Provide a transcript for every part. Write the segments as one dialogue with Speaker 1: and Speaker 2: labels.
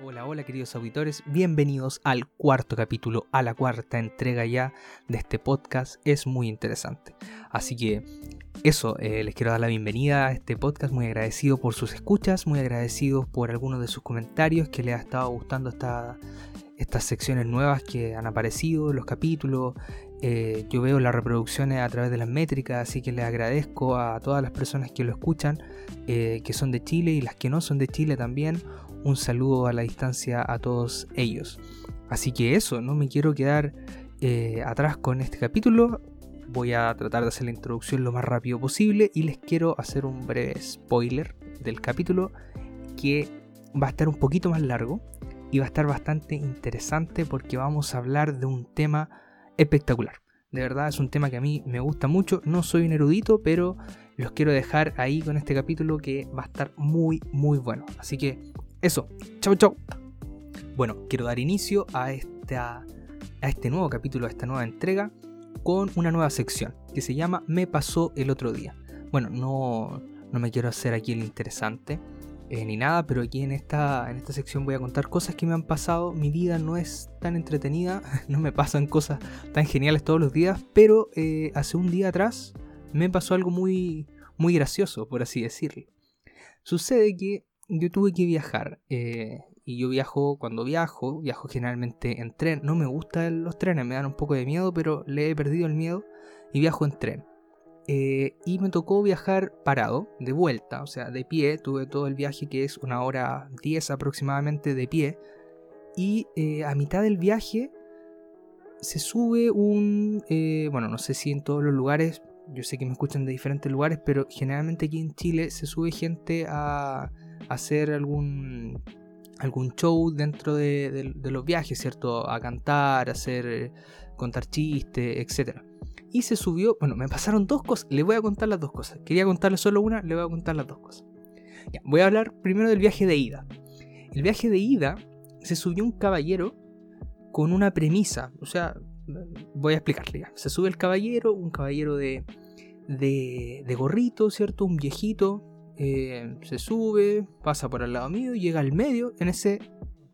Speaker 1: Hola, hola queridos auditores, bienvenidos al cuarto capítulo, a la cuarta entrega ya de este podcast, es muy interesante. Así que eso, eh, les quiero dar la bienvenida a este podcast, muy agradecido por sus escuchas, muy agradecido por algunos de sus comentarios que les ha estado gustando estas secciones nuevas que han aparecido, los capítulos, eh, yo veo las reproducciones a través de las métricas, así que les agradezco a todas las personas que lo escuchan, eh, que son de Chile y las que no son de Chile también. Un saludo a la distancia a todos ellos. Así que eso, no me quiero quedar eh, atrás con este capítulo. Voy a tratar de hacer la introducción lo más rápido posible y les quiero hacer un breve spoiler del capítulo que va a estar un poquito más largo y va a estar bastante interesante porque vamos a hablar de un tema espectacular. De verdad es un tema que a mí me gusta mucho. No soy un erudito, pero los quiero dejar ahí con este capítulo que va a estar muy, muy bueno. Así que eso, chau, chau. Bueno, quiero dar inicio a, esta, a este nuevo capítulo, a esta nueva entrega, con una nueva sección que se llama Me pasó el otro día. Bueno, no, no me quiero hacer aquí el interesante eh, ni nada, pero aquí en esta, en esta sección voy a contar cosas que me han pasado. Mi vida no es tan entretenida, no me pasan cosas tan geniales todos los días, pero eh, hace un día atrás me pasó algo muy, muy gracioso, por así decirlo. Sucede que yo tuve que viajar, eh, y yo viajo, cuando viajo, viajo generalmente en tren. No me gustan los trenes, me dan un poco de miedo, pero le he perdido el miedo y viajo en tren. Eh, y me tocó viajar parado, de vuelta, o sea, de pie. Tuve todo el viaje que es una hora 10 aproximadamente de pie. Y eh, a mitad del viaje se sube un... Bueno, no sé si en todos los lugares, yo sé que me escuchan de diferentes lugares, pero generalmente aquí en Chile se sube gente a, hacer algún, algún show dentro de, de, los viajes, ¿cierto? A cantar, hacer, contar chistes, etcétera y se subió. Bueno, me pasaron dos cosas. Le voy a contar las dos cosas. Quería contarle solo una, le voy a contar las dos cosas. voy a hablar primero del viaje de ida. El viaje de ida se subió un caballero con una premisa. O sea, voy a explicarle. Se sube el caballero, un caballero de, de, gorrito, ¿cierto? Un viejito. Eh, se sube, pasa por al lado mío, llega al medio. En ese,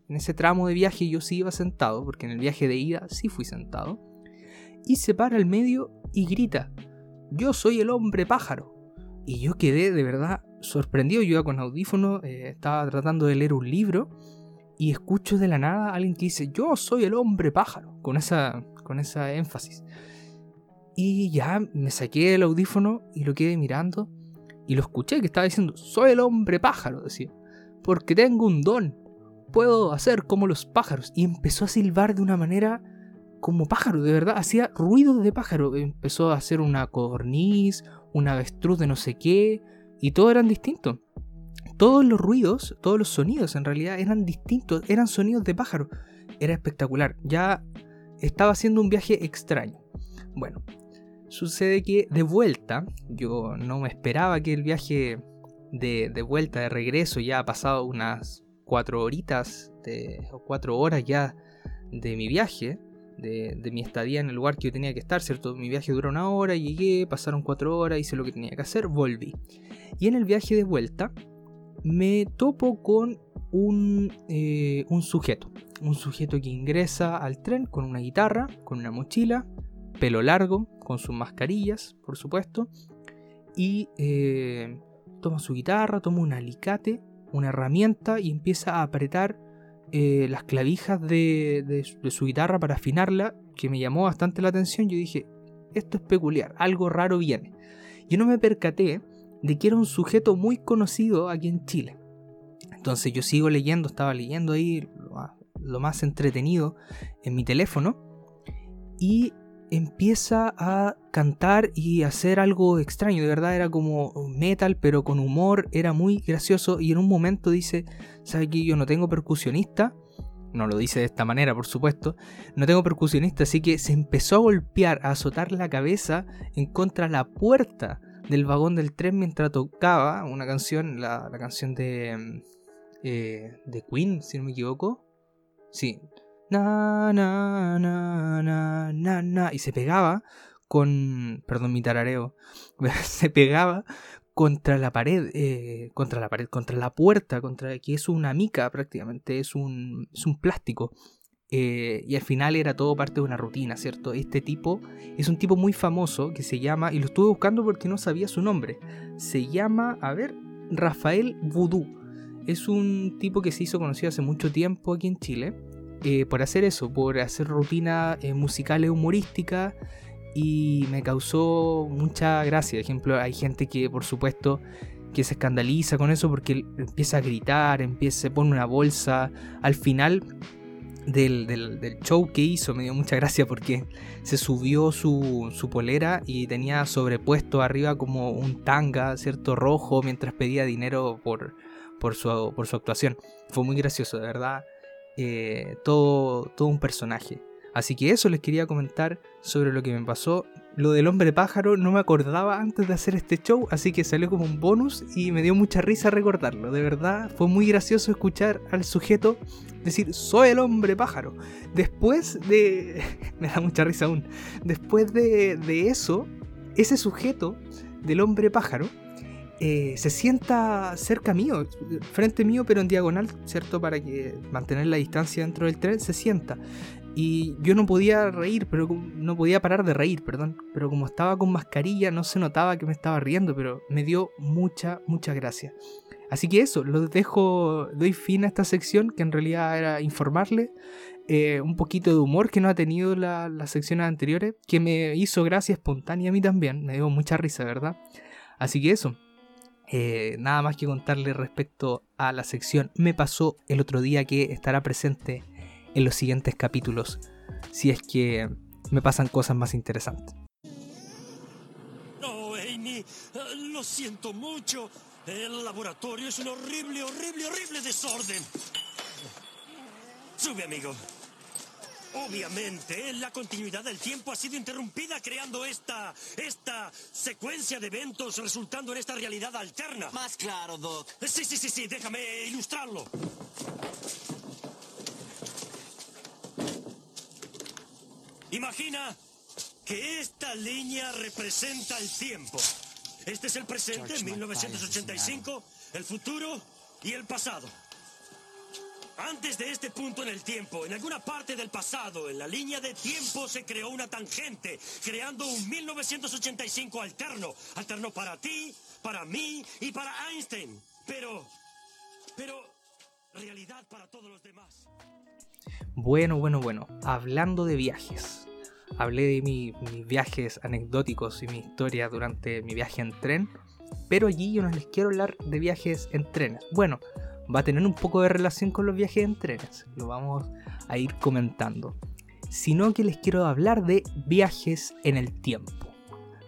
Speaker 1: en ese tramo de viaje yo sí iba sentado, porque en el viaje de ida sí fui sentado y se para al medio y grita, yo soy el hombre pájaro. Y yo quedé de verdad sorprendido, yo iba con audífono, eh, estaba tratando de leer un libro y escucho de la nada a alguien que dice, yo soy el hombre pájaro, con esa, con esa énfasis. Y ya me saqué el audífono y lo quedé mirando y lo escuché que estaba diciendo, soy el hombre pájaro, decía, porque tengo un don, puedo hacer como los pájaros. Y empezó a silbar de una manera como pájaro, de verdad, hacía ruidos de pájaro. Empezó a hacer una codorniz, una avestruz de no sé qué, y todos eran distintos. Todos los ruidos, todos los sonidos en realidad eran distintos, eran sonidos de pájaro. Era espectacular, ya estaba haciendo un viaje extraño. Bueno, sucede que de vuelta, yo no me esperaba que el viaje de, de vuelta, de regreso, ya ha pasado unas cuatro horitas de, o cuatro horas ya de mi viaje de, mi estadía en el lugar que yo tenía que estar, ¿cierto? Mi viaje duró una hora, llegué, pasaron cuatro horas, hice lo que tenía que hacer, volví. Y en el viaje de vuelta me topo con un, eh, un sujeto, un sujeto que ingresa al tren con una guitarra, con una mochila, pelo largo, con sus mascarillas, por supuesto, y eh, toma su guitarra, toma un alicate, una herramienta y empieza a apretar eh, las clavijas de, su guitarra para afinarla, que me llamó bastante la atención. Yo dije, esto es peculiar, algo raro viene. Yo no me percaté de que era un sujeto muy conocido aquí en Chile. Entonces yo sigo leyendo, estaba leyendo ahí lo más entretenido en mi teléfono y empieza a cantar y hacer algo extraño. De verdad era como metal, pero con humor. Era muy gracioso. Y en un momento dice: ¿Sabe que yo no tengo percusionista? No lo dice de esta manera, por supuesto. No tengo percusionista, así que se empezó a golpear, a azotar la cabeza en contra la puerta del vagón del tren mientras tocaba una canción, la, canción de, eh, de Queen, si no me equivoco. Sí, y se pegaba con, perdón mi tarareo, se pegaba contra la pared, eh, contra la pared, contra la puerta, contra que es una mica prácticamente, es un, es un plástico. Eh, y al final era todo parte de una rutina, ¿cierto? Este tipo es un tipo muy famoso que se llama, y lo estuve buscando porque no sabía su nombre, se llama, a ver, Rafael Voodoo. Es un tipo que se hizo conocido hace mucho tiempo aquí en Chile eh, por hacer eso, por hacer rutinas eh, musicales humorísticas y me causó mucha gracia. Por ejemplo, hay gente que por supuesto que se escandaliza con eso porque empieza a gritar, empieza, se pone una bolsa. Al final del, show que hizo me dio mucha gracia porque se subió su, su, polera y tenía sobrepuesto arriba como un tanga, ¿cierto? Rojo, mientras pedía dinero por, por, su, por su actuación. Fue muy gracioso, de verdad. Eh, todo, todo un personaje. Así que eso les quería comentar sobre lo que me pasó. Lo del hombre pájaro no me acordaba antes de hacer este show, así que salió como un bonus y me dio mucha risa recordarlo. De verdad, fue muy gracioso escuchar al sujeto decir, soy el hombre pájaro. Después de... me da mucha risa aún. Después de, de eso, ese sujeto del hombre pájaro eh, se sienta cerca mío, frente mío, pero en diagonal, ¿cierto? Para que mantener la distancia dentro del tren, se sienta. Y yo no podía reír, pero no podía parar de reír, perdón. Pero como estaba con mascarilla, no se notaba que me estaba riendo, pero me dio mucha, mucha gracia. Así que eso, lo dejo, doy fin a esta sección que en realidad era informarle. Eh, un poquito de humor que no ha tenido las secciones anteriores, que me hizo gracia espontánea a mí también, me dio mucha risa, ¿verdad? Así que eso, eh, nada más que contarle respecto a la sección Me pasó el otro día que estará presente en los siguientes capítulos, si es que me pasan cosas más interesantes.
Speaker 2: No, Amy, eh, lo siento mucho. El laboratorio es un horrible, horrible, horrible desorden. Sube, amigo. Obviamente, la continuidad del tiempo ha sido interrumpida creando esta. esta secuencia de eventos resultando en esta realidad alterna.
Speaker 3: Más claro, Doc.
Speaker 2: Sí, sí, sí, sí, déjame ilustrarlo. Imagina que esta línea representa el tiempo. Este es el presente, 1985, el futuro y el pasado. Antes de este punto en el tiempo, en alguna parte del pasado, en la línea de tiempo se creó una tangente, creando un 1985 alterno. Alterno para ti, para mí y para Einstein. Pero, pero, realidad para todos los demás.
Speaker 1: Bueno, bueno, bueno. Hablando de viajes. Hablé de mis viajes anecdóticos y mi historia durante mi viaje en tren. Pero allí yo no les quiero hablar de viajes en tren. Bueno, va a tener un poco de relación con los viajes en trenes. Lo vamos a ir comentando. Sino que les quiero hablar de viajes en el tiempo.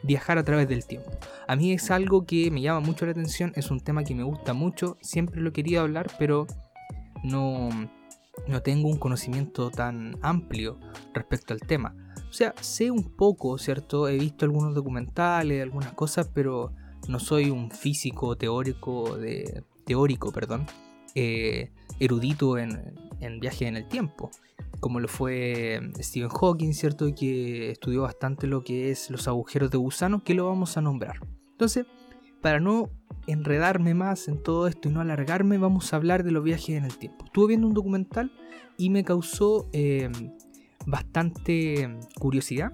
Speaker 1: Viajar a través del tiempo. A mí es algo que me llama mucho la atención, es un tema que me gusta mucho, siempre lo querido hablar, pero no, no tengo un conocimiento tan amplio respecto al tema. O sea, sé un poco, ¿cierto? He visto algunos documentales, algunas cosas, pero no soy un físico teórico teórico, perdón, eh, erudito en, en viaje en el tiempo, como lo fue Stephen Hawking, ¿cierto? Que estudió bastante lo que es los agujeros de gusano, que lo vamos a nombrar. Entonces, para no enredarme más en todo esto y no alargarme, vamos a hablar de los viajes en el tiempo. Estuve viendo un documental y me causó eh, bastante curiosidad.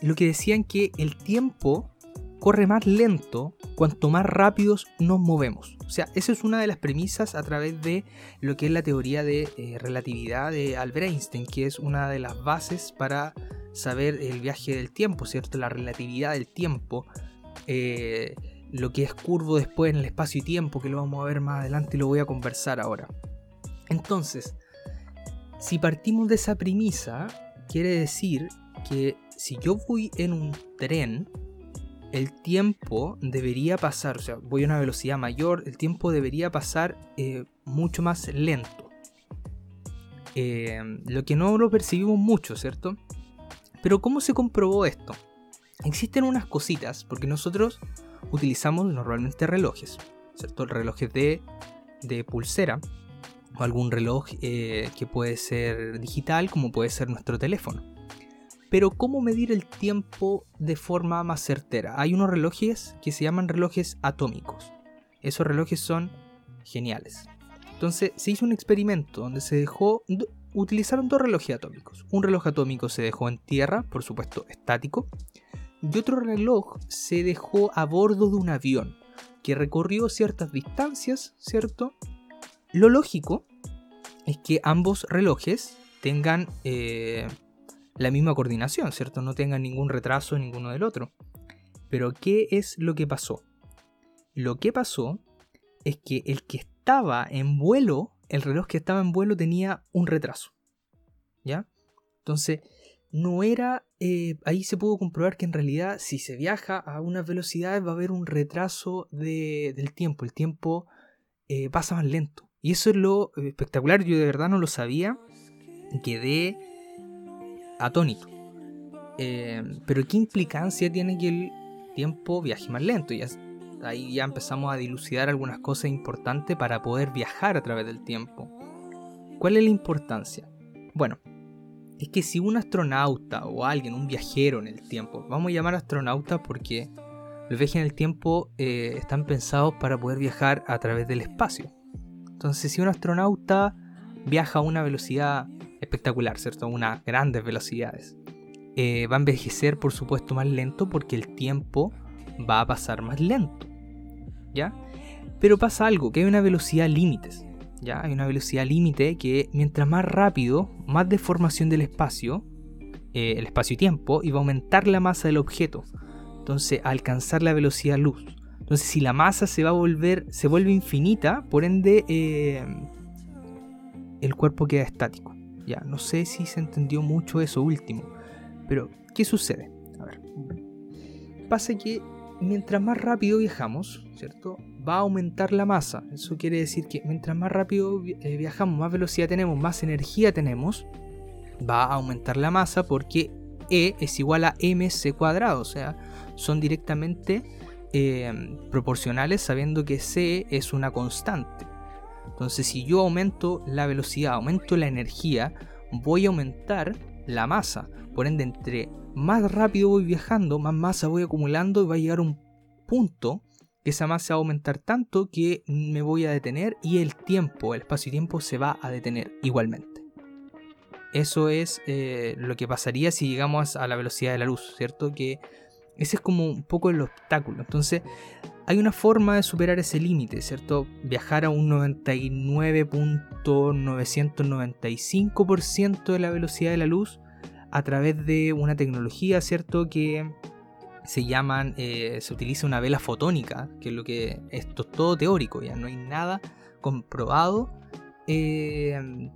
Speaker 1: Lo que decían que el tiempo corre más lento cuanto más rápidos nos movemos. O sea, esa es una de las premisas a través de lo que es la teoría de eh, relatividad de Albert Einstein, que es una de las bases para saber el viaje del tiempo, ¿cierto? La relatividad del tiempo, eh, lo que es curvo después en el espacio y tiempo, que lo vamos a ver más adelante y lo voy a conversar ahora. Entonces, si partimos de esa premisa, quiere decir que si yo voy en un tren, el tiempo debería pasar, o sea, voy a una velocidad mayor, el tiempo debería pasar eh, mucho más lento. Eh, lo que no lo percibimos mucho, ¿cierto? Pero ¿cómo se comprobó esto? Existen unas cositas, porque nosotros utilizamos normalmente relojes, ¿cierto? Relojes de, de pulsera, o algún reloj eh, que puede ser digital, como puede ser nuestro teléfono. Pero ¿cómo medir el tiempo de forma más certera? Hay unos relojes que se llaman relojes atómicos. Esos relojes son geniales. Entonces se hizo un experimento donde se dejó, utilizaron dos relojes atómicos. Un reloj atómico se dejó en tierra, por supuesto estático, y otro reloj se dejó a bordo de un avión que recorrió ciertas distancias, ¿cierto? Lo lógico es que ambos relojes tengan eh, la misma coordinación, ¿cierto? No tengan ningún retraso ninguno del otro. Pero ¿qué es lo que pasó? Lo que pasó es que el que estaba en vuelo, el reloj que estaba en vuelo tenía un retraso. ¿Ya? Entonces, no era... Eh, ahí se pudo comprobar que en realidad si se viaja a unas velocidades va a haber un retraso del tiempo. El tiempo eh, pasa más lento. Y eso es lo espectacular. Yo de verdad no lo sabía. Quedé atónito. Eh, pero ¿qué implicancia tiene que el tiempo viaje más lento? Ya, ahí ya empezamos a dilucidar algunas cosas importantes para poder viajar a través del tiempo. ¿Cuál es la importancia? Bueno, es que si un astronauta o alguien, un viajero en el tiempo, vamos a llamar astronauta porque los viajes en el tiempo eh, están pensados para poder viajar a través del espacio. Entonces, si un astronauta viaja a una velocidad espectacular, ¿cierto? Unas grandes velocidades, eh, va a envejecer, por supuesto, más lento porque el tiempo va a pasar más lento. ¿Ya? Pero pasa algo, que hay una velocidad límites. ¿ya? Hay una velocidad límite que mientras más rápido, más deformación del espacio, eh, el espacio y tiempo, y va a aumentar la masa del objeto. Entonces, alcanzar la velocidad luz. Entonces, si la masa se va a volver, se vuelve infinita, por ende, eh, el cuerpo queda estático. Ya, no sé si se entendió mucho eso último. Pero, ¿qué sucede? A ver. Pasa que mientras más rápido viajamos, ¿cierto? Va a aumentar la masa. Eso quiere decir que mientras más rápido eh, viajamos, más velocidad tenemos, más energía tenemos, va a aumentar la masa porque E es igual a mc cuadrado. O sea, son directamente eh, proporcionales sabiendo que C es una constante. Entonces, si yo aumento la velocidad, aumento la energía, voy a aumentar la masa. Por ende, entre más rápido voy viajando, más masa voy acumulando y va a llegar un punto que esa masa va a aumentar tanto que me voy a detener y el tiempo, el espacio y tiempo se va a detener igualmente. Eso es eh, lo que pasaría si llegamos a la velocidad de la luz, ¿cierto? Que ese es como un poco el obstáculo. Entonces, hay una forma de superar ese límite, ¿cierto? Viajar a un 99.995% de la velocidad de la luz a través de una tecnología, ¿cierto? Que se llaman, eh, se utiliza una vela fotónica, que es lo que, esto es todo teórico, ya no hay nada comprobado eh,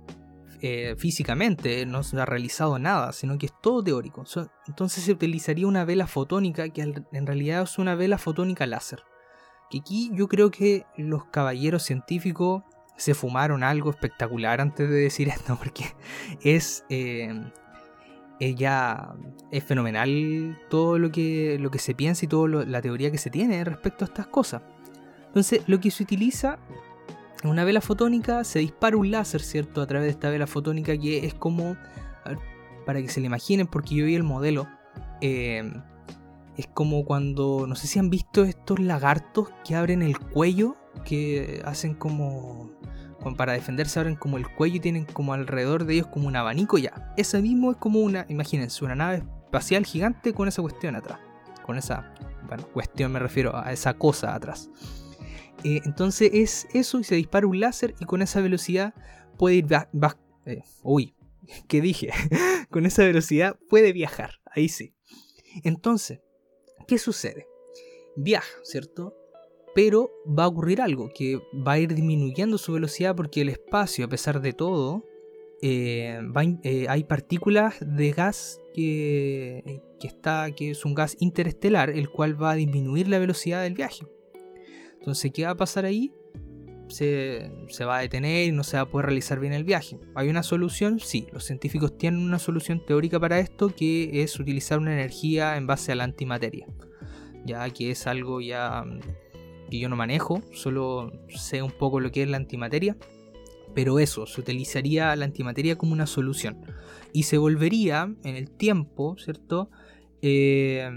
Speaker 1: eh, físicamente, no se ha realizado nada, sino que es todo teórico. Entonces se utilizaría una vela fotónica que en realidad es una vela fotónica láser. Que aquí yo creo que los caballeros científicos se fumaron algo espectacular antes de decir esto, porque es ella es fenomenal todo lo que, lo que se piensa y toda la teoría que se tiene respecto a estas cosas. Entonces, lo que se utiliza una vela fotónica, se dispara un láser, ¿cierto? A través de esta vela fotónica que es como, para que se le imaginen, porque yo vi el modelo, eh, es como cuando, no sé si han visto estos lagartos que abren el cuello, que hacen como para defenderse abren como el cuello y tienen como alrededor de ellos como un abanico ya. Ese mismo es como una, imagínense, una nave espacial gigante con esa cuestión atrás. Con esa, bueno, cuestión me refiero a esa cosa atrás. Eh, entonces es eso y se dispara un láser y con esa velocidad puede ir... Eh, uy, ¿qué dije? con esa velocidad puede viajar, ahí sí. Entonces, ¿qué sucede? Viaja, ¿cierto? pero va a ocurrir algo, que va a ir disminuyendo su velocidad porque el espacio, a pesar de todo, eh, eh, hay partículas de gas que, está, que es un gas interestelar, el cual va a disminuir la velocidad del viaje. Entonces, ¿qué va a pasar ahí? Se, va a detener y no se va a poder realizar bien el viaje. ¿Hay una solución? Sí, los científicos tienen una solución teórica para esto que es utilizar una energía en base a la antimateria. Ya que es algo ya que yo no manejo, solo sé un poco lo que es la antimateria. Pero eso, se utilizaría la antimateria como una solución. Y se volvería en el tiempo, ¿cierto? Eh,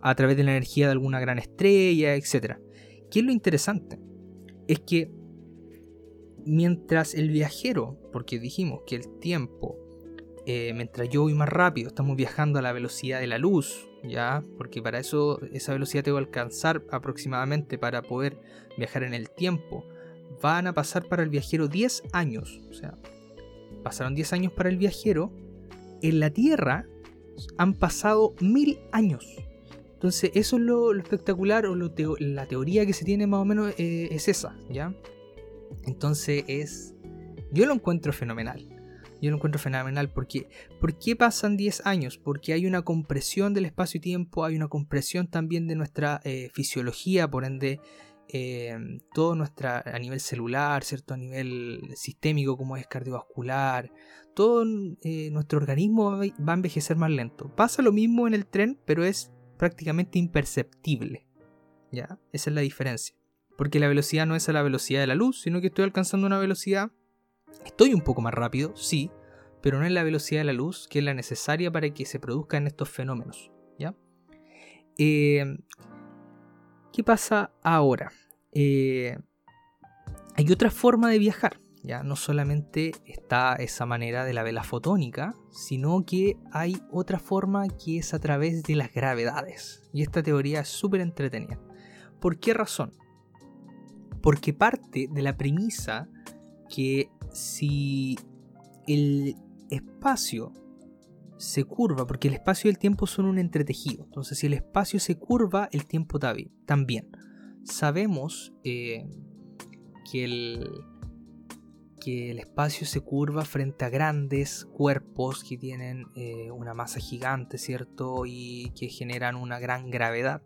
Speaker 1: a través de la energía de alguna gran estrella, etc. ¿Qué es lo interesante? Es que mientras el viajero, porque dijimos que el tiempo, eh, mientras yo voy más rápido, estamos viajando a la velocidad de la luz, ¿ya? Porque para eso esa velocidad tengo que alcanzar aproximadamente para poder viajar en el tiempo. Van a pasar para el viajero 10 años, o sea, pasaron 10 años para el viajero, en la Tierra han pasado mil años. Entonces, eso es lo, espectacular o la teoría que se tiene más o menos eh, es esa, ¿ya? Entonces es... Yo lo encuentro fenomenal. Yo lo encuentro fenomenal porque ¿por qué pasan 10 años? Porque hay una compresión del espacio y tiempo, hay una compresión también de nuestra eh, fisiología, por ende eh, todo nuestra a nivel celular, cierto, a nivel sistémico como es cardiovascular, todo nuestro organismo va a envejecer más lento. Pasa lo mismo en el tren, pero es prácticamente imperceptible. ¿Ya? Esa es la diferencia. Porque la velocidad no es a la velocidad de la luz, sino que estoy alcanzando una velocidad. Estoy un poco más rápido, sí, pero no es la velocidad de la luz que es la necesaria para que se produzcan estos fenómenos. ¿ya? Eh, ¿Qué pasa ahora? Eh, hay otra forma de viajar. Ya no solamente está esa manera de la vela fotónica, sino que hay otra forma que es a través de las gravedades. Y esta teoría es súper entretenida. ¿Por qué razón? Porque parte de la premisa que si el espacio se curva, porque el espacio y el tiempo son un entretejido, entonces si el espacio se curva, el tiempo también. Sabemos eh, que, el, que el espacio se curva frente a grandes cuerpos que tienen eh, una masa gigante, ¿cierto? Y que generan una gran gravedad.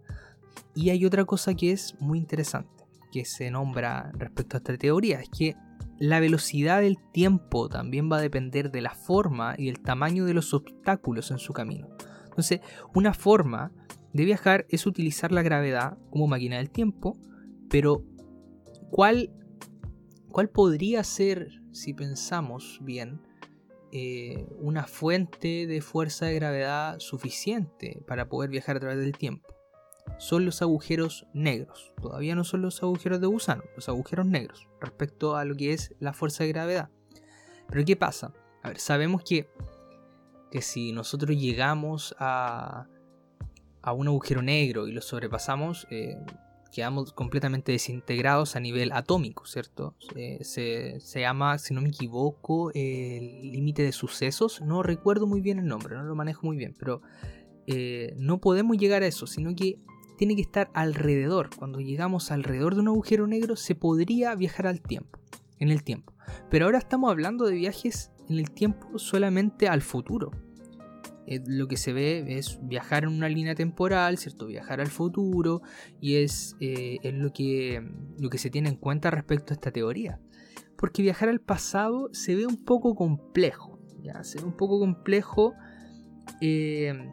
Speaker 1: Y hay otra cosa que es muy interesante que se nombra respecto a esta teoría es que la velocidad del tiempo también va a depender de la forma y el tamaño de los obstáculos en su camino. Entonces, una forma de viajar es utilizar la gravedad como máquina del tiempo, pero ¿cuál, cuál podría ser, si pensamos bien, eh, una fuente de fuerza de gravedad suficiente para poder viajar a través del tiempo? son los agujeros negros. Todavía no son los agujeros de gusano, los agujeros negros respecto a lo que es la fuerza de gravedad. Pero ¿qué pasa? A ver, sabemos que, que si nosotros llegamos a, a un agujero negro y lo sobrepasamos, eh, quedamos completamente desintegrados a nivel atómico, ¿cierto? se, se, llama, si no me equivoco, el límite de sucesos. No recuerdo muy bien el nombre, no lo manejo muy bien, pero eh, no podemos llegar a eso, sino que tiene que estar alrededor. Cuando llegamos alrededor de un agujero negro se podría viajar al tiempo, en el tiempo. Pero ahora estamos hablando de viajes en el tiempo solamente al futuro. Eh, lo que se ve es viajar en una línea temporal, ¿cierto? Viajar al futuro y es, eh, es lo, que, lo que se tiene en cuenta respecto a esta teoría. Porque viajar al pasado se ve un poco complejo, ¿ya? Se ve un poco complejo eh,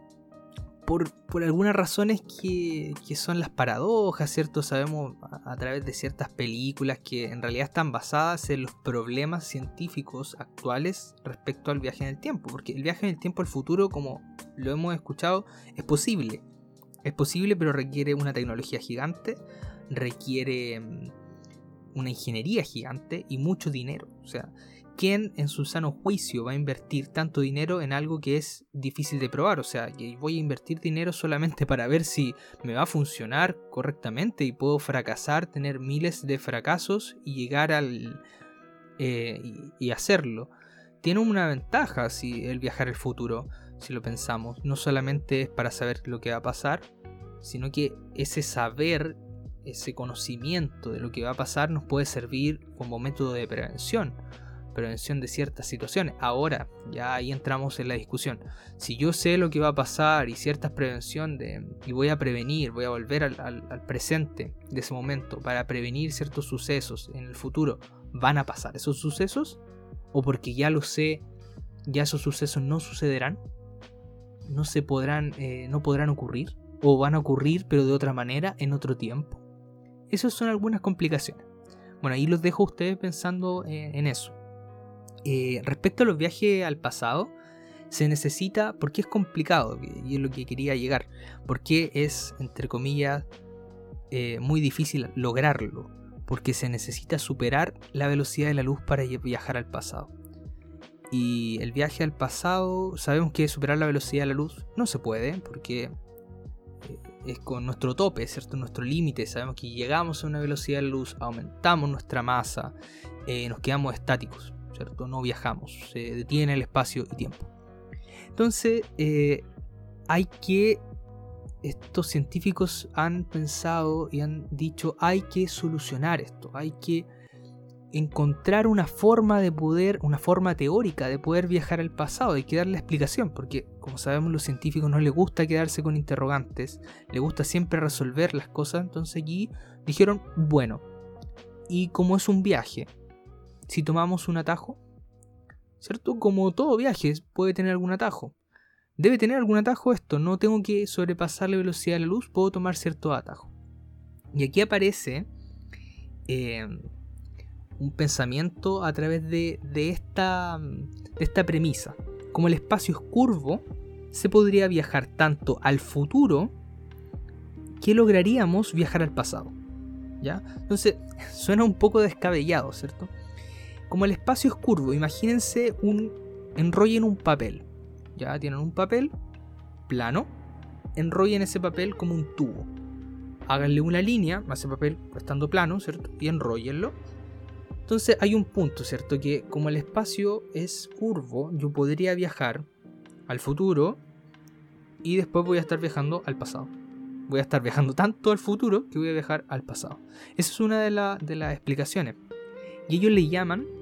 Speaker 1: por, algunas razones que, son las paradojas, ¿cierto? Sabemos a, través de ciertas películas que en realidad están basadas en los problemas científicos actuales respecto al viaje en el tiempo, porque el viaje en el tiempo al futuro, como lo hemos escuchado, es posible. Es posible, pero requiere una tecnología gigante, requiere mm, una ingeniería gigante y mucho dinero. O sea, ¿quién en su sano juicio va a invertir tanto dinero en algo que es difícil de probar? O sea, que voy a invertir dinero solamente para ver si me va a funcionar correctamente y puedo fracasar, tener miles de fracasos y llegar al... Eh, y, hacerlo. Tiene una ventaja si el viajar al futuro, si lo pensamos. No solamente es para saber lo que va a pasar, sino que ese saber ese conocimiento de lo que va a pasar nos puede servir como método de prevención prevención de ciertas situaciones. Ahora, ya ahí entramos en la discusión. Si yo sé lo que va a pasar y ciertas prevención de, y voy a prevenir, voy a volver al, presente de ese momento para prevenir ciertos sucesos en el futuro, ¿van a pasar esos sucesos? ¿O porque ya lo sé, ya esos sucesos no sucederán? ¿No se podrán, eh, no podrán ocurrir? ¿O van a ocurrir pero de otra manera en otro tiempo? Esas son algunas complicaciones. Bueno, ahí los dejo a ustedes pensando en, eso. Eh, respecto a los viajes al pasado, se necesita, porque es complicado, y es lo que quería llegar, porque es, entre comillas, eh, muy difícil lograrlo, porque se necesita superar la velocidad de la luz para viajar al pasado. Y el viaje al pasado, sabemos que superar la velocidad de la luz no se puede, porque eh, es con nuestro tope, ¿cierto? Nuestro límite. Sabemos que llegamos a una velocidad de la luz, aumentamos nuestra masa, nos quedamos estáticos, ¿cierto? No viajamos, se detiene el espacio y tiempo. Entonces, eh, hay que. Estos científicos han pensado y han dicho: hay que solucionar esto, hay que encontrar una forma de poder, una forma teórica de poder viajar al pasado, hay que darle explicación, porque como sabemos los científicos no les gusta quedarse con interrogantes, les gusta siempre resolver las cosas, entonces aquí dijeron, bueno, y como es un viaje, si tomamos un atajo, ¿cierto? Como todo viaje puede tener algún atajo. Debe tener algún atajo esto, no tengo que sobrepasar la velocidad de la luz, puedo tomar cierto atajo. Y aquí aparece eh, un pensamiento a través de, esta, de esta premisa. Como el espacio es curvo, se podría viajar tanto al futuro que lograríamos viajar al pasado. ¿Ya? Entonces, suena un poco descabellado, ¿cierto? Como el espacio es curvo, imagínense un enrollen un papel. Ya tienen un papel plano, enrollen ese papel como un tubo. Háganle una línea a ese papel estando plano, ¿cierto? Y enrollenlo. Entonces hay un punto, ¿cierto? Que como el espacio es curvo, yo podría viajar al futuro y después voy a estar viajando al pasado. Voy a estar viajando tanto al futuro que voy a viajar al pasado. Esa es una de, de las explicaciones. Y ellos le llaman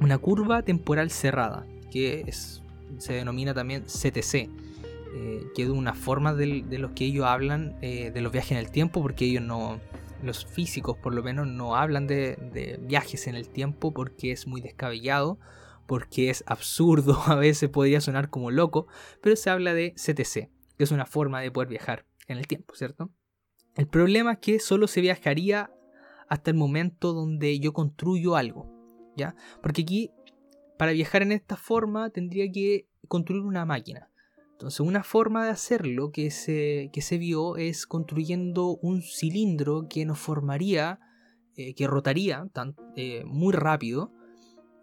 Speaker 1: una curva temporal cerrada, que es, se denomina también CTC, eh, que es una forma de, los que ellos hablan eh, de los viajes en el tiempo, porque ellos no, los físicos por lo menos, no hablan de, de viajes en el tiempo porque es muy descabellado, porque es absurdo, a veces podría sonar como loco, pero se habla de CTC, que es una forma de poder viajar en el tiempo, ¿cierto? El problema es que solo se viajaría hasta el momento donde yo construyo algo. Porque aquí, para viajar en esta forma, tendría que construir una máquina. Entonces, una forma de hacerlo que se, que se vio es construyendo un cilindro que nos formaría, eh, que rotaría eh, muy rápido,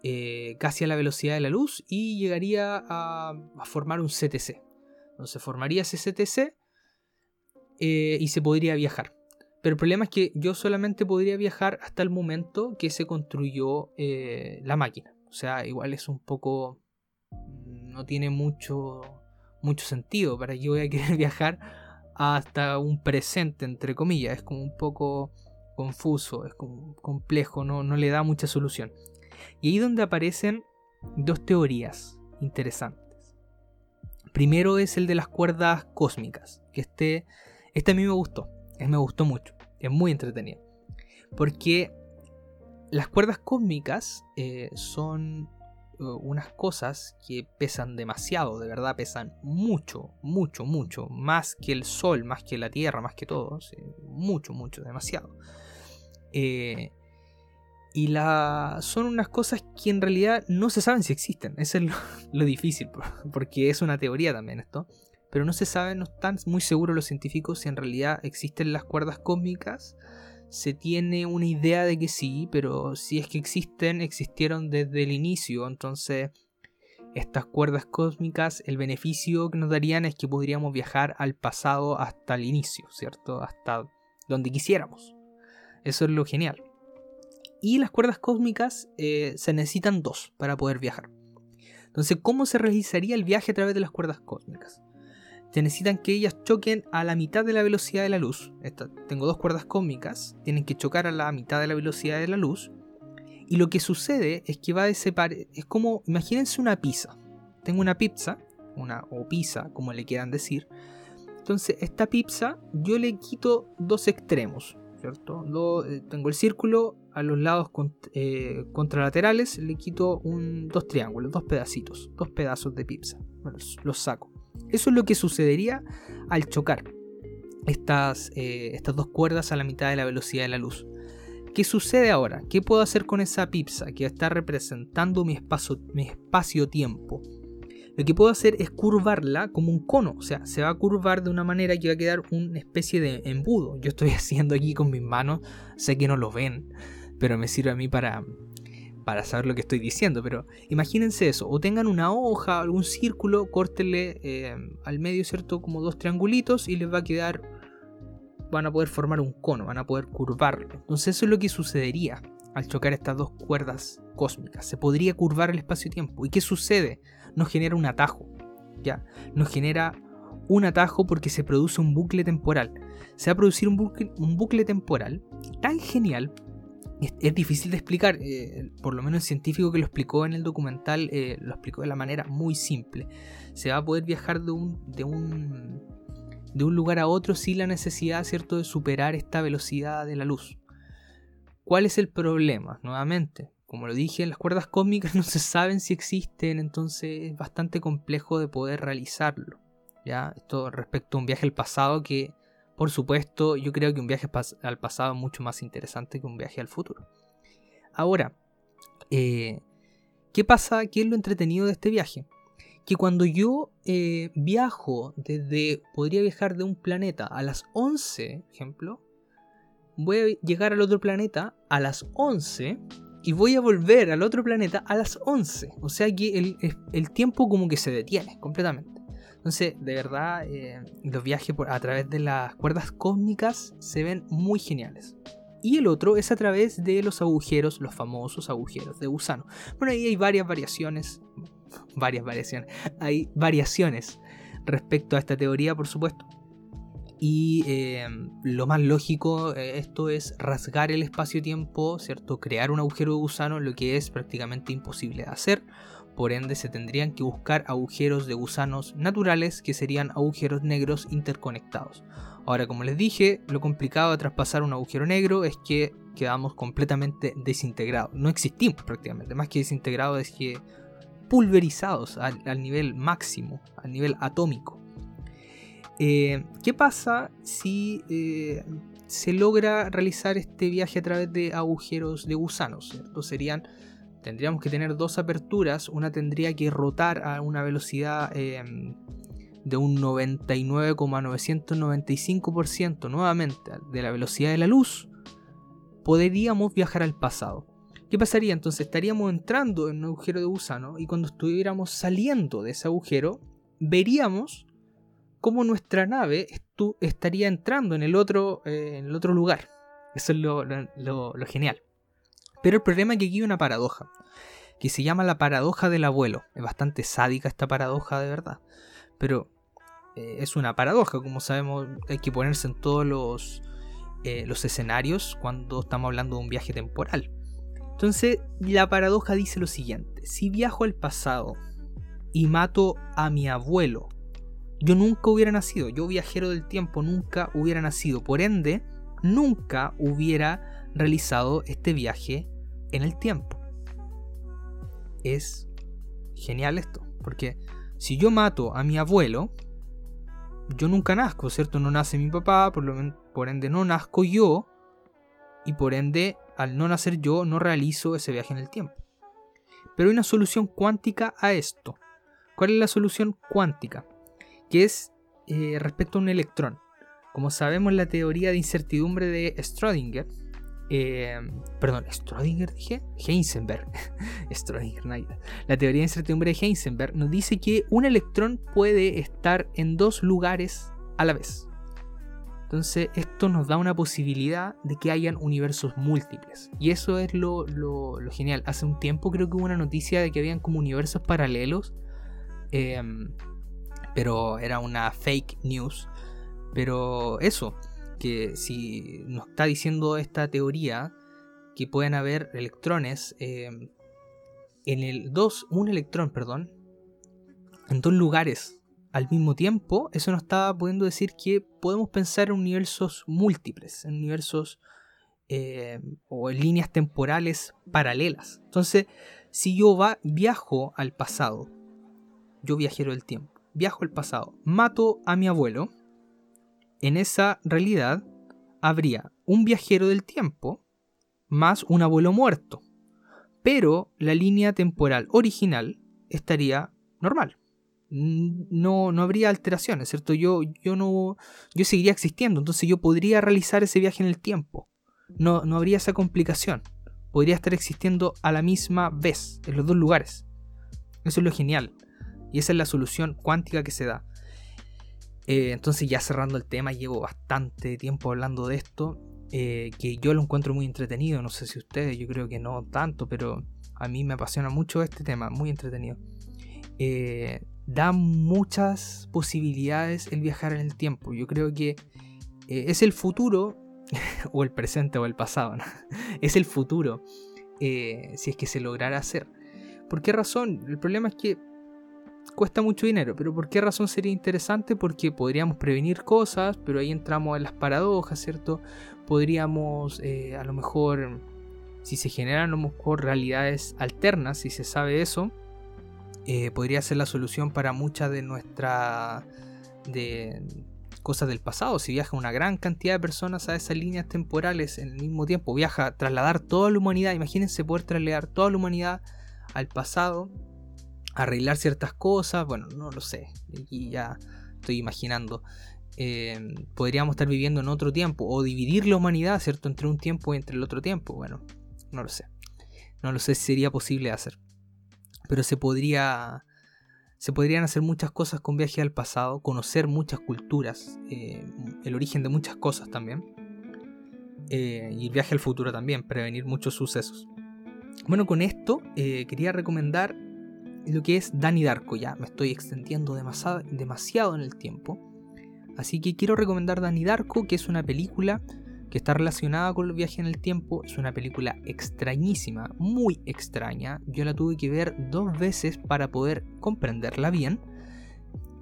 Speaker 1: eh, casi a la velocidad de la luz, y llegaría a, a formar un CTC. Entonces, formaría ese CTC y se podría viajar. Pero el problema es que yo solamente podría viajar hasta el momento que se construyó eh, la máquina. O sea, igual es un poco... No tiene mucho, mucho sentido para que yo voy a querer viajar hasta un presente, entre comillas. Es como un poco confuso, es como complejo, no, no le da mucha solución. Y ahí donde aparecen dos teorías interesantes. Primero es el de las cuerdas cósmicas, que este, este a mí me gustó, me gustó mucho. Es muy entretenido. Porque las cuerdas cósmicas eh, son eh, unas cosas que pesan demasiado, de verdad pesan mucho, mucho, mucho, más que el Sol, más que la Tierra, más que todo, mucho, mucho, demasiado. Eh, y la, son unas cosas que en realidad no se saben si existen, eso es lo difícil, porque es una teoría también esto pero no se sabe, no están muy seguros los científicos si en realidad existen las cuerdas cósmicas. Se tiene una idea de que sí, pero si es que existen, existieron desde el inicio. Entonces, estas cuerdas cósmicas, el beneficio que nos darían es que podríamos viajar al pasado hasta el inicio, ¿cierto? Hasta donde quisiéramos. Eso es lo genial. Y las cuerdas cósmicas eh, se necesitan dos para poder viajar. Entonces, ¿cómo se realizaría el viaje a través de las cuerdas cósmicas? Se necesitan que ellas choquen a la mitad de la velocidad de la luz. tengo dos cuerdas cósmicas, tienen que chocar a la mitad de la velocidad de la luz. Y lo que sucede es que va a separar. Es como, imagínense una pizza. Tengo una pizza, una, o pizza, como le quieran decir. Entonces, esta pizza yo le quito dos extremos, ¿cierto? Eh, tengo el círculo a los lados eh, contralaterales, le quito un, dos triángulos, dos pedacitos, dos pedazos de pizza. los saco. Eso es lo que sucedería al chocar estas, eh, estas dos cuerdas a la mitad de la velocidad de la luz. ¿Qué sucede ahora? ¿Qué puedo hacer con esa pizza que está representando mi espacio, mi espacio-tiempo? Lo que puedo hacer es curvarla como un cono, o sea, se va a curvar de una manera que va a quedar una especie de embudo. Yo estoy haciendo aquí con mis manos, sé que no lo ven, pero me sirve a mí para, para saber lo que estoy diciendo. Pero imagínense eso, o tengan una hoja, algún círculo, córtenle eh, al medio, ¿cierto? Como dos triangulitos y les va a quedar, van a poder formar un cono, van a poder curvarlo. Entonces eso es lo que sucedería al chocar estas dos cuerdas cósmicas. Se podría curvar el espacio-tiempo. ¿Y qué sucede? Nos genera un atajo. ¿ya? Nos genera un atajo porque se produce un bucle temporal. Se va a producir un bucle, un bucle temporal tan genial es, difícil de explicar, eh, por lo menos el científico que lo explicó en el documental eh, lo explicó de la manera muy simple. Se va a poder viajar de un, de un, de un lugar a otro sin la necesidad ¿cierto? de superar esta velocidad de la luz. ¿Cuál es el problema? Nuevamente, como lo dije, las cuerdas cósmicas no se saben si existen, entonces es bastante complejo de poder realizarlo. ¿ya? Esto respecto a un viaje al pasado que por supuesto, yo creo que un viaje al pasado es mucho más interesante que un viaje al futuro. Ahora, eh, ¿qué pasa? ¿Qué es lo entretenido de este viaje? Que cuando yo eh, viajo desde, podría viajar de un planeta a las 11, ejemplo, voy a llegar al otro planeta a las 11 y voy a volver al otro planeta a las 11. O sea que el, el tiempo como que se detiene completamente. Entonces, de verdad, eh, los viajes a través de las cuerdas cósmicas se ven muy geniales. Y el otro es a través de los agujeros, los famosos agujeros de gusano. Bueno, ahí hay varias variaciones, varias variaciones, hay variaciones respecto a esta teoría, por supuesto. Y eh, lo más lógico, eh, esto es rasgar el espacio-tiempo, ¿cierto? Crear un agujero de gusano, lo que es prácticamente imposible de hacer por ende se tendrían que buscar agujeros de gusanos naturales que serían agujeros negros interconectados. Ahora, como les dije, lo complicado de traspasar un agujero negro es que quedamos completamente desintegrados. No existimos prácticamente, más que desintegrados es que pulverizados al, nivel máximo, al nivel atómico. Eh, ¿Qué pasa si eh, se logra realizar este viaje a través de agujeros de gusanos? Serían tendríamos que tener dos aperturas, una tendría que rotar a una velocidad em, de un 99,995% nuevamente de la velocidad de la luz, podríamos viajar al pasado. ¿Qué pasaría entonces? Estaríamos entrando en un agujero de gusano y cuando estuviéramos saliendo de ese agujero, veríamos cómo nuestra nave estaría entrando eh, en el otro lugar. Eso es lo genial. Pero el problema es que aquí hay una paradoja, que se llama la paradoja del abuelo. Es bastante sádica esta paradoja de verdad. Pero eh, es una paradoja, como sabemos, hay que ponerse en todos eh, los escenarios cuando estamos hablando de un viaje temporal. Entonces, la paradoja dice lo siguiente, si viajo al pasado y mato a mi abuelo, yo nunca hubiera nacido, yo viajero del tiempo nunca hubiera nacido, por ende, nunca hubiera realizado este viaje en el tiempo. Es genial esto, porque si yo mato a mi abuelo, yo nunca nazco, ¿cierto? No nace mi papá, por, ende no nazco yo, y por ende, al no nacer yo, no realizo ese viaje en el tiempo. Pero hay una solución cuántica a esto. ¿Cuál es la solución cuántica? Que es eh, respecto a un electrón. Como sabemos, la teoría de incertidumbre de Schrödinger eh, perdón, Schrödinger dije, Heisenberg, Schrödinger, la teoría de incertidumbre de Heisenberg nos dice que un electrón puede estar en dos lugares a la vez. Entonces esto nos da una posibilidad de que hayan universos múltiples. Y eso es lo, genial. Hace un tiempo creo que hubo una noticia de que habían como universos paralelos. Em, pero era una fake news. Pero eso, si nos está diciendo esta teoría que pueden haber electrones eh, en el dos un electrón, perdón, en dos lugares al mismo tiempo, eso nos está pudiendo decir que podemos pensar en universos múltiples, en universos eh, o en líneas temporales paralelas. Entonces, si yo va, viajo al pasado, yo viajero del tiempo, viajo al pasado, mato a mi abuelo, en esa realidad habría un viajero del tiempo más un abuelo muerto. Pero la línea temporal original estaría normal. No, no habría alteraciones, ¿cierto? Yo, yo no. Yo seguiría existiendo. Entonces yo podría realizar ese viaje en el tiempo. No, no habría esa complicación. Podría estar existiendo a la misma vez, en los dos lugares. Eso es lo genial. Y esa es la solución cuántica que se da. Eh, entonces ya cerrando el tema, llevo bastante tiempo hablando de esto, eh, que yo lo encuentro muy entretenido, no sé si ustedes, yo creo que no tanto, pero a mí me apasiona mucho este tema, muy entretenido. Eh, da muchas posibilidades el viajar en el tiempo, yo creo que es el futuro, o el presente o el pasado, es el futuro, si es que se lograra hacer. ¿Por qué razón? El problema es que cuesta mucho dinero, pero ¿por qué razón sería interesante? Porque podríamos prevenir cosas, pero ahí entramos en las paradojas, ¿cierto? Podríamos eh, a lo mejor, si se generan a lo mejor realidades alternas, si se sabe eso, eh, podría ser la solución para muchas de nuestras de cosas del pasado. Si viaja una gran cantidad de personas a esas líneas temporales en el mismo tiempo, viaja trasladar toda la humanidad, imagínense poder trasladar toda la humanidad al pasado, arreglar ciertas cosas, bueno, no lo sé, aquí ya estoy imaginando. Eh, podríamos estar viviendo en otro tiempo o dividir la humanidad, ¿cierto? Entre un tiempo y entre el otro tiempo. Bueno, no lo sé. No lo sé si sería posible hacer. Pero se podría. Se podrían hacer muchas cosas con viaje al pasado, conocer muchas culturas, eh, el origen de muchas cosas también. Eh, y el viaje al futuro también, prevenir muchos sucesos. Bueno, con esto quería recomendar lo que es Danny Darko. Ya me estoy extendiendo demasiado, en el tiempo. Así que quiero recomendar Danny Darko, que es una película que está relacionada con el viaje en el tiempo. Es una película extrañísima, muy extraña. Yo la tuve que ver dos veces para poder comprenderla bien.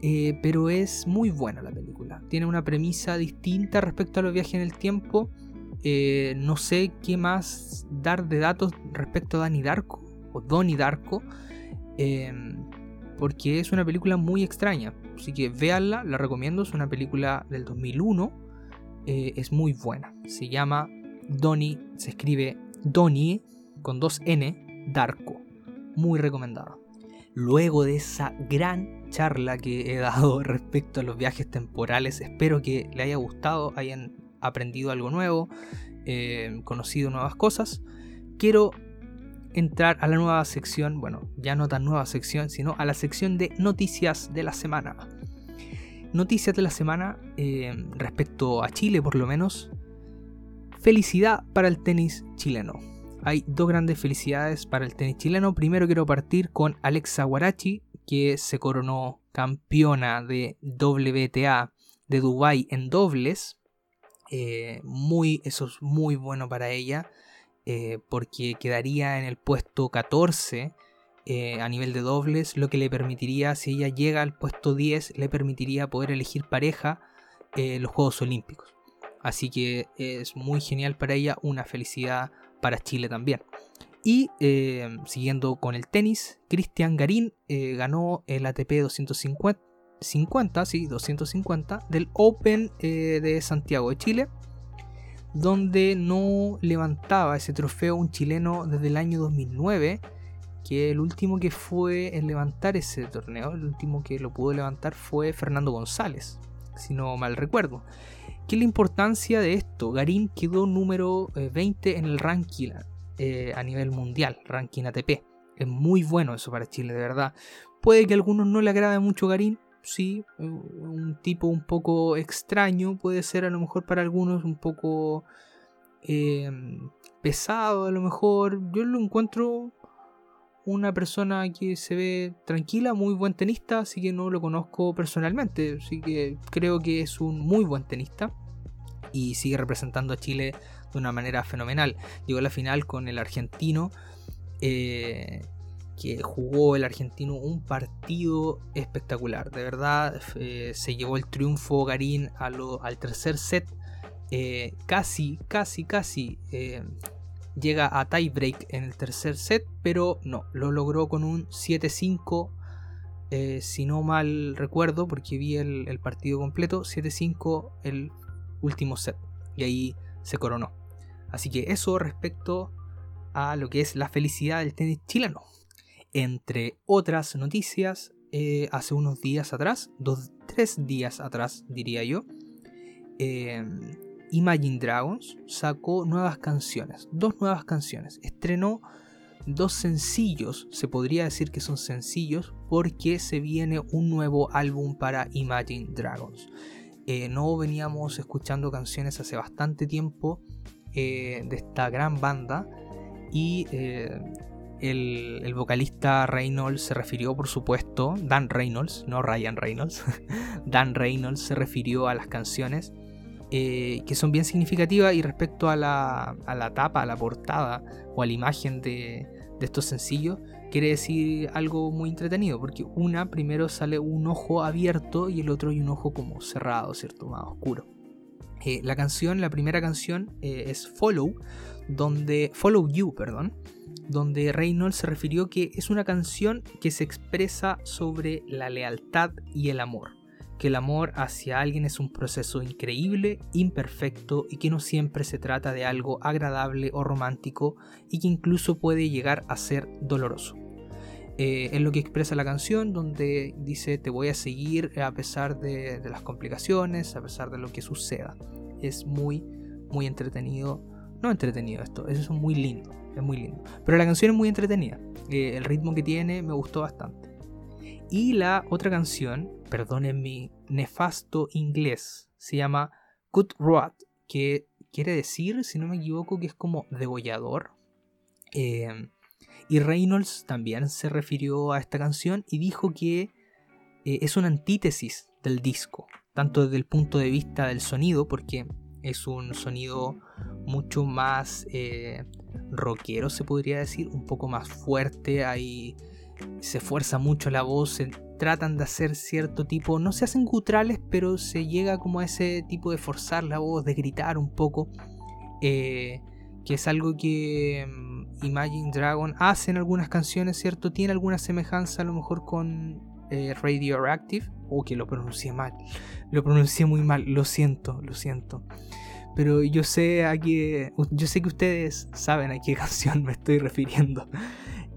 Speaker 1: Eh, pero es muy buena la película. Tiene una premisa distinta respecto a los viajes en el tiempo. Eh, no sé qué más dar de datos respecto a Danny Darko o Donnie Darko. Em, porque es una película muy extraña. Así que véanla, la recomiendo. Es una película del 2001. Eh, es muy buena. Se llama Donnie, se escribe Donnie con dos N, Darko. Muy recomendada. Luego de esa gran charla que he dado respecto a los viajes temporales, espero que le haya gustado, hayan aprendido algo nuevo, eh, conocido nuevas cosas. Quiero entrar a la nueva sección, bueno, ya no tan nueva sección, sino a la sección de noticias de la semana. Noticias de la semana eh, respecto a Chile por lo menos. Felicidad para el tenis chileno. Hay dos grandes felicidades para el tenis chileno. Primero quiero partir con Alexa Guarachi, que se coronó campeona de WTA de Dubai en dobles. Eh, muy, eso es muy bueno para ella. Eh, porque quedaría en el puesto 14 eh, a nivel de dobles, lo que le permitiría, si ella llega al puesto 10, le permitiría poder elegir pareja en los Juegos Olímpicos. Así que es muy genial para ella, una felicidad para Chile también. Y eh, siguiendo con el tenis, Cristian Garín ganó el ATP 250, sí, 250 del Open de Santiago de Chile donde no levantaba ese trofeo un chileno desde el año 2009, que el último que fue en levantar ese torneo, el último que lo pudo levantar fue Fernando González, si no mal recuerdo. ¿Qué es la importancia de esto? Garín quedó número 20 eh, en el ranking eh, a nivel mundial, ranking ATP. Es muy bueno eso para Chile, de verdad. Puede que a algunos no le agrade mucho Garín, sí, eh, un tipo un poco extraño, puede ser a lo mejor para algunos un poco em, pesado, a lo mejor. Yo lo encuentro una persona que se ve tranquila, muy buen tenista, así que no lo conozco personalmente, así que creo que es un muy buen tenista y sigue representando a Chile de una manera fenomenal. Llegó a la final con el argentino. Eh, que jugó el argentino un partido espectacular. De verdad, eh, se llevó el triunfo Garín al tercer set. Eh, casi, casi, casi eh, llega a tiebreak en el tercer set, pero no, lo logró con un 7-5. si no mal recuerdo, porque vi el, el partido completo, 7-5 el último set. Y ahí se coronó. Así que eso respecto a lo que es la felicidad del tenis chileno. Entre otras noticias, eh, hace unos días atrás, dos, tres días atrás diría yo, eh, Imagine Dragons sacó nuevas canciones, dos nuevas canciones. Estrenó dos sencillos, se podría decir que son sencillos, porque se viene un nuevo álbum para Imagine Dragons. Eh, no veníamos escuchando canciones hace bastante tiempo de esta gran banda y el, vocalista Reynolds se refirió, por supuesto, Dan Reynolds, no Ryan Reynolds, Dan Reynolds se refirió a las canciones eh, que son bien significativas y respecto a la, a la, tapa, a la portada o a la imagen de, de estos sencillos, quiere decir algo muy entretenido, porque una primero sale un ojo abierto y el otro hay un ojo como cerrado, ¿cierto? Más oscuro. Eh, la canción, la primera canción eh, es Follow, donde Follow You, perdón, donde Reynolds se refirió que es una canción que se expresa sobre la lealtad y el amor, que el amor hacia alguien es un proceso increíble, imperfecto y que no siempre se trata de algo agradable o romántico y que incluso puede llegar a ser doloroso. Eh, es lo que expresa la canción, donde dice te voy a seguir a pesar de, de las complicaciones, a pesar de lo que suceda. Es muy, muy entretenido. No entretenido esto, es muy lindo es muy lindo. Pero la canción es muy entretenida. Eh, el ritmo que tiene me gustó bastante. Y la otra canción, perdonen mi nefasto inglés, se llama Good Rod, que quiere decir, si no me equivoco, que es como degollador. Eh, y Reynolds también se refirió a esta canción y dijo que eh, es una antítesis del disco, tanto desde el punto de vista del sonido, porque es un sonido mucho más rockero, se podría decir, un poco más fuerte, ahí se esfuerza mucho la voz, se tratan de hacer cierto tipo, no se hacen guturales, pero se llega como a ese tipo de forzar la voz, de gritar un poco, eh, que es algo que mm, Imagine Dragon hace en algunas canciones, ¿cierto? Tiene alguna semejanza a lo mejor con eh, Radioactive, o que lo pronuncié mal, lo pronuncié muy mal, lo siento, lo siento. Pero yo sé a que, yo sé que ustedes saben a qué canción me estoy refiriendo.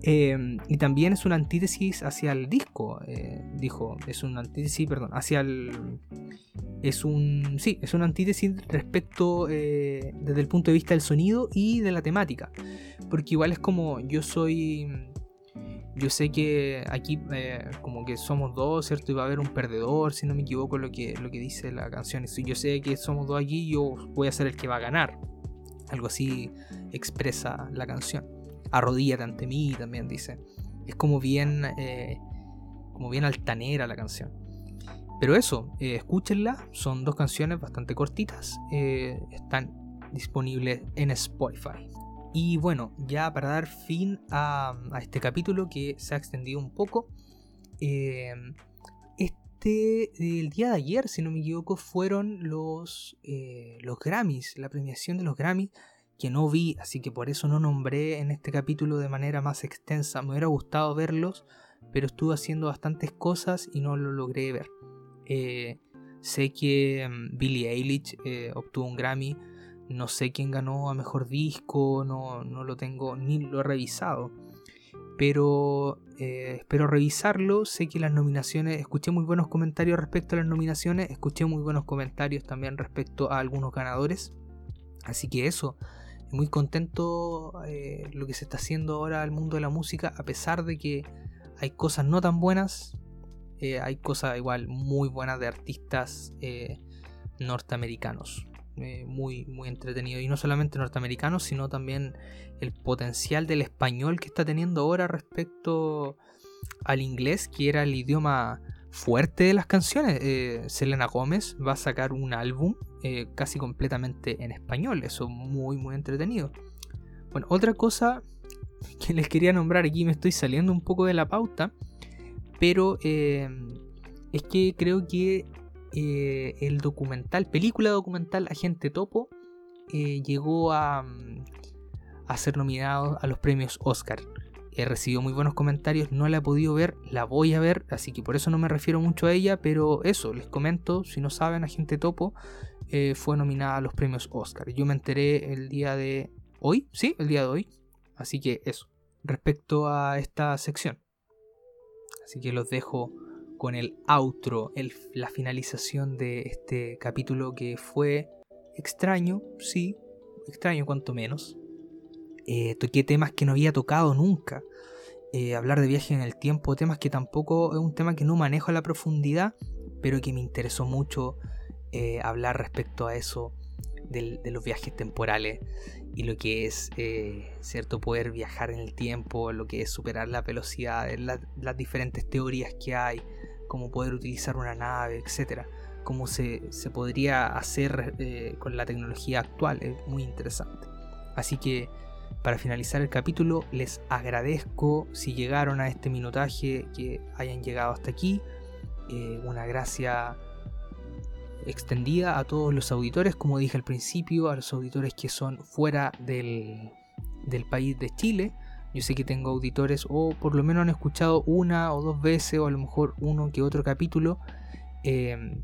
Speaker 1: Em, y también es una antítesis hacia el disco, eh, dijo, es una antítesis, perdón, hacia el... Es un... Sí, es una antítesis respecto eh, desde el punto de vista del sonido y de la temática. Porque igual es como yo soy yo sé que aquí eh, como que somos dos, ¿cierto? Y va a haber un perdedor, si no me equivoco lo que, lo que dice la canción. Si yo sé que somos dos aquí, yo voy a ser el que va a ganar. Algo así expresa la canción. Arrodíllate ante mí también dice. Es como bien, eh, como bien altanera la canción. Pero eso, eh, escúchenla. Son dos canciones bastante cortitas. están disponibles en Spotify. Y bueno, ya para dar fin a, este capítulo que se ha extendido un poco, este, el día de ayer, si no me equivoco, fueron los, eh, los Grammys, la premiación de los Grammys, que no vi, así que por eso no nombré en este capítulo de manera más extensa. Me hubiera gustado verlos, pero estuve haciendo bastantes cosas y no lo logré ver. Eh, sé que em, Billie Eilish eh, obtuvo un Grammy no sé quién ganó a mejor disco, no, lo tengo ni lo he revisado. Pero eh, espero revisarlo. Sé que las nominaciones, escuché muy buenos comentarios respecto a las nominaciones, escuché muy buenos comentarios también respecto a algunos ganadores. Así que eso, muy contento eh, lo que se está haciendo ahora al mundo de la música, a pesar de que hay cosas no tan buenas, eh, hay cosas igual muy buenas de artistas norteamericanos. Eh, muy, muy entretenido. Y no solamente norteamericano, sino también el potencial del español que está teniendo ahora respecto al inglés, que era el idioma fuerte de las canciones. Eh, Selena Gómez va a sacar un álbum eh, casi completamente en español. Eso muy, muy entretenido. Bueno, otra cosa que les quería nombrar aquí, me estoy saliendo un poco de la pauta, pero es que creo que eh, el documental, película documental Agente Topo, eh, llegó a, mm, a, ser nominado a los premios Oscar. He recibido muy buenos comentarios, no la he podido ver, la voy a ver, así que por eso no me refiero mucho a ella, pero eso, les comento, si no saben, Agente Topo eh, fue nominada a los premios Oscar. Yo me enteré el día de hoy, sí, el día de hoy. Así que eso, respecto a esta sección. Así que los dejo con el outro, la finalización de este capítulo que fue extraño, sí, extraño cuanto menos. Eh, toqué temas que no había tocado nunca. Eh, hablar de viaje en el tiempo, temas que tampoco es un tema que no manejo a la profundidad, pero que me interesó mucho eh, hablar respecto a eso de los viajes temporales y lo que es cierto poder viajar en el tiempo, lo que es superar la velocidad, las diferentes teorías que hay, cómo poder utilizar una nave, etcétera cómo se, podría hacer con la tecnología actual. Es muy interesante. Así que para finalizar el capítulo, les agradezco si llegaron a este minutaje, que hayan llegado hasta aquí. Eh, una gracia extendida a todos los auditores, como dije al principio, a los auditores que son fuera del, país de Chile. Yo sé que tengo auditores o por lo menos han escuchado una o dos veces o a lo mejor uno que otro capítulo eh,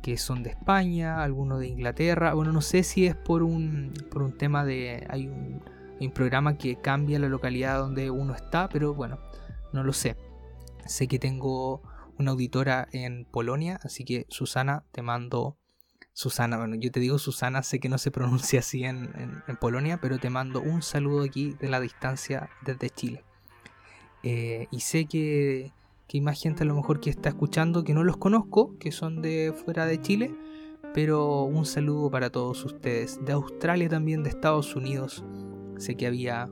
Speaker 1: que son de España, algunos de Inglaterra. Bueno, no sé si es por un, por un tema de... Hay un, un programa que cambia la localidad donde uno está, pero bueno, no lo sé. Sé que tengo una auditora en Polonia, así que Susana, te mando... Susana, bueno, yo te digo Susana, sé que no se pronuncia así en, Polonia, pero te mando un saludo aquí de la distancia desde Chile. Eh, y sé que, que hay más gente a lo mejor que está escuchando que no los conozco, que son de fuera de Chile, pero un saludo para todos ustedes, de Australia también, de Estados Unidos, sé que había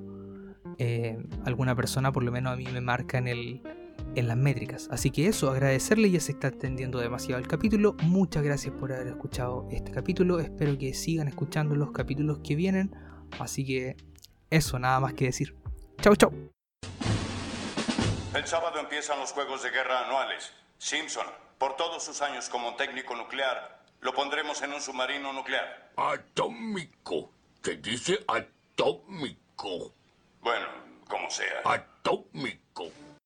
Speaker 1: eh, alguna persona, por lo menos a mí me marca en, el, en las métricas. Así que eso, agradecerle, ya se está extendiendo demasiado el capítulo. Muchas gracias por haber escuchado este capítulo. Espero que sigan escuchando los capítulos que vienen. Así que eso, nada más que decir. Chau, chau.
Speaker 3: El sábado empiezan los Juegos de Guerra anuales. Simpson, por todos sus años como técnico nuclear, lo pondremos en un submarino nuclear.
Speaker 4: Atómico. ¿Qué dice atómico?
Speaker 3: Bueno, como sea.
Speaker 4: Atómico.